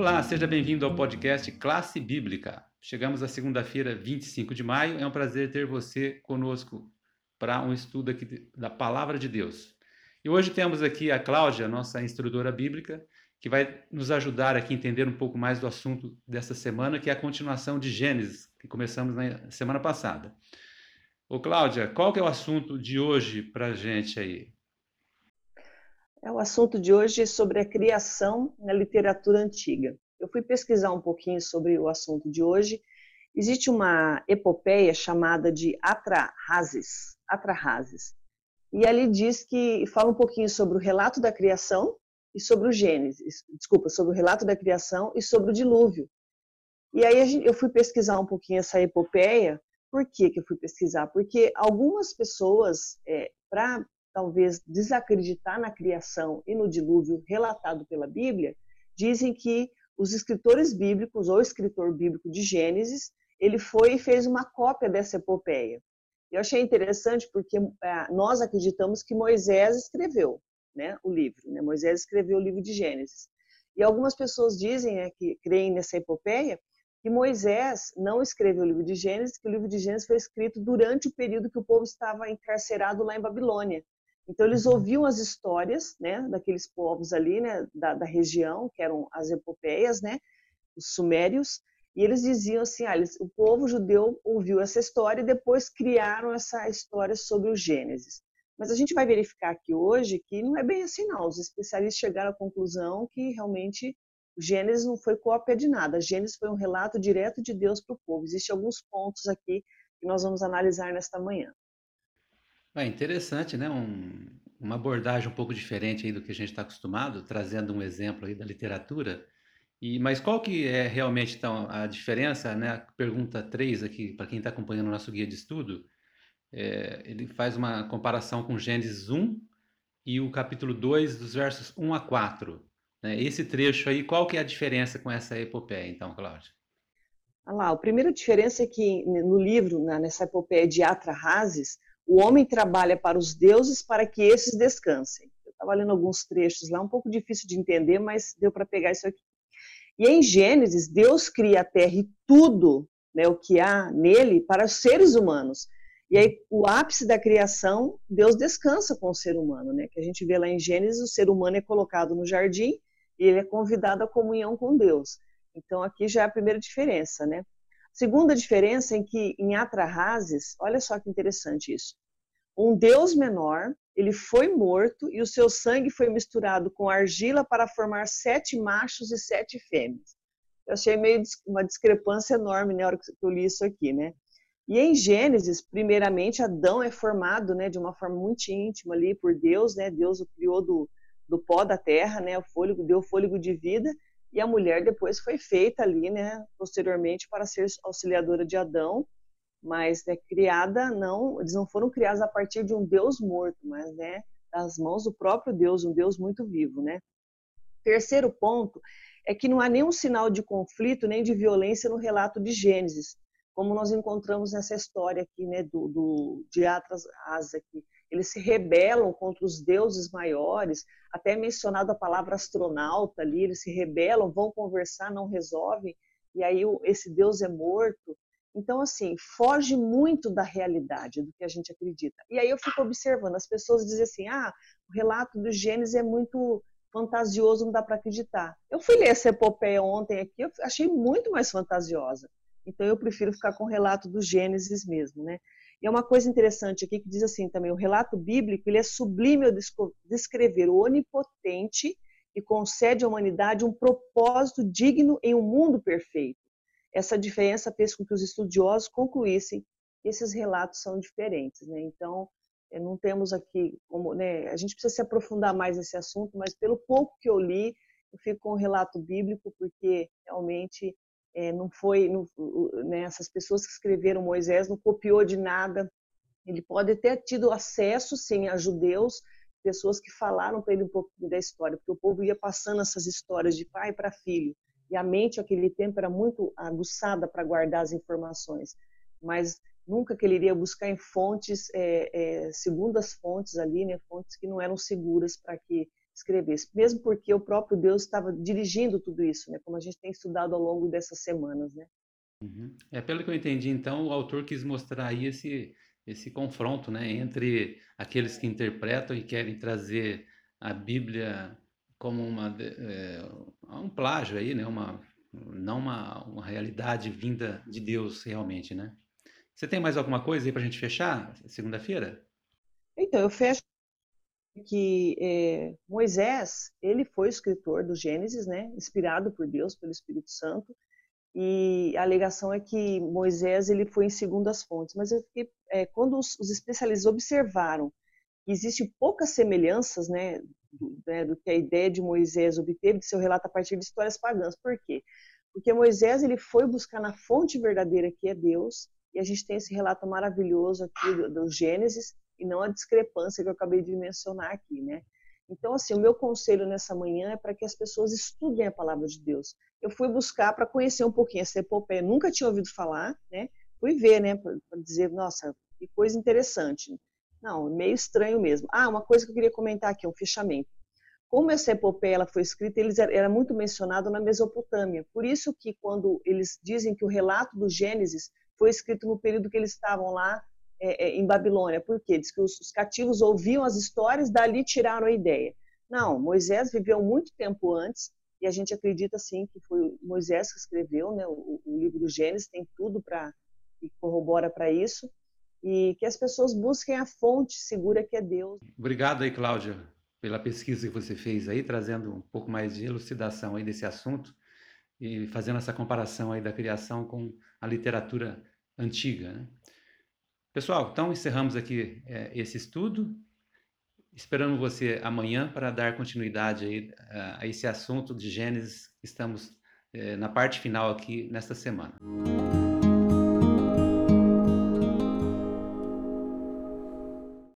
Olá, seja bem-vindo ao podcast Classe Bíblica. Chegamos à segunda-feira, 25 de maio. É um prazer ter você conosco para um estudo aqui da Palavra de Deus. E hoje temos aqui a Cláudia, nossa instrutora bíblica, que vai nos ajudar aqui a entender um pouco mais do assunto dessa semana, que é a continuação de Gênesis, que começamos na semana passada. Ô Cláudia, qual que é o assunto de hoje para a gente aí? É o assunto de hoje sobre a criação na literatura antiga. Eu fui pesquisar um pouquinho sobre o assunto de hoje. Existe uma epopeia chamada de Atrahasis, Atrahasis. E ali diz que fala um pouquinho sobre o relato da criação e sobre o Gênesis, desculpa, sobre o relato da criação e sobre o dilúvio. E aí eu fui pesquisar um pouquinho essa epopeia. Por que, que eu fui pesquisar? Porque algumas pessoas, é, para talvez desacreditar na criação e no dilúvio relatado pela Bíblia, dizem que os escritores bíblicos ou escritor bíblico de Gênesis, ele foi e fez uma cópia dessa epopeia. Eu achei interessante porque é, nós acreditamos que Moisés escreveu né, o livro. Né? Moisés escreveu o livro de Gênesis. E algumas pessoas dizem, né, que creem nessa epopeia, que Moisés não escreveu o livro de Gênesis, que o livro de Gênesis foi escrito durante o período que o povo estava encarcerado lá em Babilônia. Então eles uhum. ouviam as histórias, né, daqueles povos ali, né, da, da região, que eram as epopeias, né, os sumérios, e eles diziam assim, ah, eles, o povo judeu ouviu essa história e depois criaram essa história sobre o Gênesis. Mas a gente vai verificar aqui hoje que não é bem assim não. Os especialistas chegaram à conclusão que realmente o Gênesis não foi cópia de nada. Gênesis foi um relato direto de Deus para o povo. Existem alguns pontos aqui que nós vamos analisar nesta manhã. É interessante, né? Um, uma abordagem um pouco diferente aí do que a gente está acostumado, trazendo um exemplo aí da literatura. E, mas qual que é realmente então a diferença, né? Pergunta 3 aqui, para quem está acompanhando o nosso guia de estudo, é, ele faz uma comparação com Gênesis 1 e o capítulo 2, dos versos 1 a 4. Né? Esse trecho aí, qual que é a diferença com essa epopeia, então, Cláudia? Ah lá, a primeira diferença é que no livro, nessa epopeia de Atrahasis, o homem trabalha para os deuses para que esses descansem. Eu estava lendo alguns trechos lá, um pouco difícil de entender, mas deu para pegar isso aqui. E em Gênesis, Deus cria a terra e tudo né, o que há nele para os seres humanos. E aí, o ápice da criação, Deus descansa com o ser humano, né? Que a gente vê lá em Gênesis, o ser humano é colocado no jardim e ele é convidado à comunhão com Deus. Então, aqui já é a primeira diferença, né? Segunda diferença é que em Atrahasis, olha só que interessante isso. Um deus menor, ele foi morto e o seu sangue foi misturado com argila para formar sete machos e sete fêmeas. Eu achei meio uma discrepância enorme na hora que eu li isso aqui, né? E em Gênesis, primeiramente, Adão é formado, né, de uma forma muito íntima ali por Deus, né? Deus o criou do, do pó da terra, né? O fôlego deu fôlego de vida e a mulher depois foi feita ali, né, posteriormente para ser auxiliadora de Adão, mas né, criada não, eles não foram criados a partir de um Deus morto, mas né, das mãos do próprio Deus, um Deus muito vivo, né? Terceiro ponto é que não há nenhum sinal de conflito nem de violência no relato de Gênesis, como nós encontramos nessa história aqui, né, do, do de Atras aqui eles se rebelam contra os deuses maiores, até mencionado a palavra astronauta ali, eles se rebelam, vão conversar, não resolvem, e aí esse deus é morto. Então, assim, foge muito da realidade, do que a gente acredita. E aí eu fico observando, as pessoas dizem assim, ah, o relato do Gênesis é muito fantasioso, não dá para acreditar. Eu fui ler essa epopeia ontem aqui, eu achei muito mais fantasiosa. Então eu prefiro ficar com o relato do Gênesis mesmo, né? E é uma coisa interessante aqui que diz assim também, o relato bíblico ele é sublime ao descrever o onipotente e concede à humanidade um propósito digno em um mundo perfeito. Essa diferença fez com que os estudiosos concluíssem que esses relatos são diferentes. Né? Então, eh, não temos aqui como. Né, a gente precisa se aprofundar mais nesse assunto, mas pelo pouco que eu li, eu fico com o relato bíblico, porque realmente é, não foi, não, né, essas pessoas que escreveram Moisés não copiou de nada. Ele pode ter tido acesso, sim, a judeus, pessoas que falaram para ele um pouquinho da história, porque o povo ia passando essas histórias de pai para filho, e a mente naquele tempo era muito aguçada para guardar as informações, mas nunca que ele iria buscar em fontes, é, é, segundo as fontes ali, né, fontes que não eram seguras para que escrevesse, mesmo porque o próprio Deus estava dirigindo tudo isso, né? Como a gente tem estudado ao longo dessas semanas, né? Uhum. É pelo que eu entendi, então, o autor quis mostrar aí esse esse confronto, né, entre aqueles que interpretam e querem trazer a Bíblia como uma é, um plágio aí, né, uma não uma, uma realidade vinda de Deus realmente, né? Você tem mais alguma coisa aí para a gente fechar segunda-feira? Então, eu fecho que é, Moisés, ele foi escritor do Gênesis, né, inspirado por Deus, pelo Espírito Santo, e a alegação é que Moisés ele foi em segundas fontes, mas eu fiquei, é, quando os, os, especialistas observaram que existem poucas semelhanças, né, né, do, que a ideia de Moisés obteve de seu relato a partir de histórias pagãs. Por quê? Porque Moisés ele foi buscar na fonte verdadeira que é Deus, e a gente tem esse relato maravilhoso aqui do, do Gênesis, e não a discrepância que eu acabei de mencionar aqui, né? Então, assim, o meu conselho nessa manhã é para que as pessoas estudem a palavra de Deus. Eu fui buscar para conhecer um pouquinho essa epopeia, nunca tinha ouvido falar, né? Fui ver, né, para dizer, nossa, que coisa interessante. Não, meio estranho mesmo. Ah, uma coisa que eu queria comentar aqui, um fechamento. Como essa epopeia ela foi escrita, eles era muito mencionado na Mesopotâmia. Por isso que quando eles dizem que o relato do Gênesis foi escrito no período que eles estavam lá é, é, em Babilônia. Por quê? Diz que os, os cativos ouviam as histórias, dali tiraram a ideia. Não, Moisés viveu muito tempo antes, e a gente acredita sim que foi Moisés que escreveu, né? O, o livro do Gênesis tem tudo para que corrobora para isso e que as pessoas busquem a fonte segura que é Deus. Obrigado aí, Cláudia, pela pesquisa que você fez aí, trazendo um pouco mais de elucidação aí desse assunto e fazendo essa comparação aí da criação com a literatura antiga. Né? Pessoal, então encerramos aqui é, esse estudo. Esperamos você amanhã para dar continuidade aí, a esse assunto de Gênesis. Estamos é, na parte final aqui nesta semana.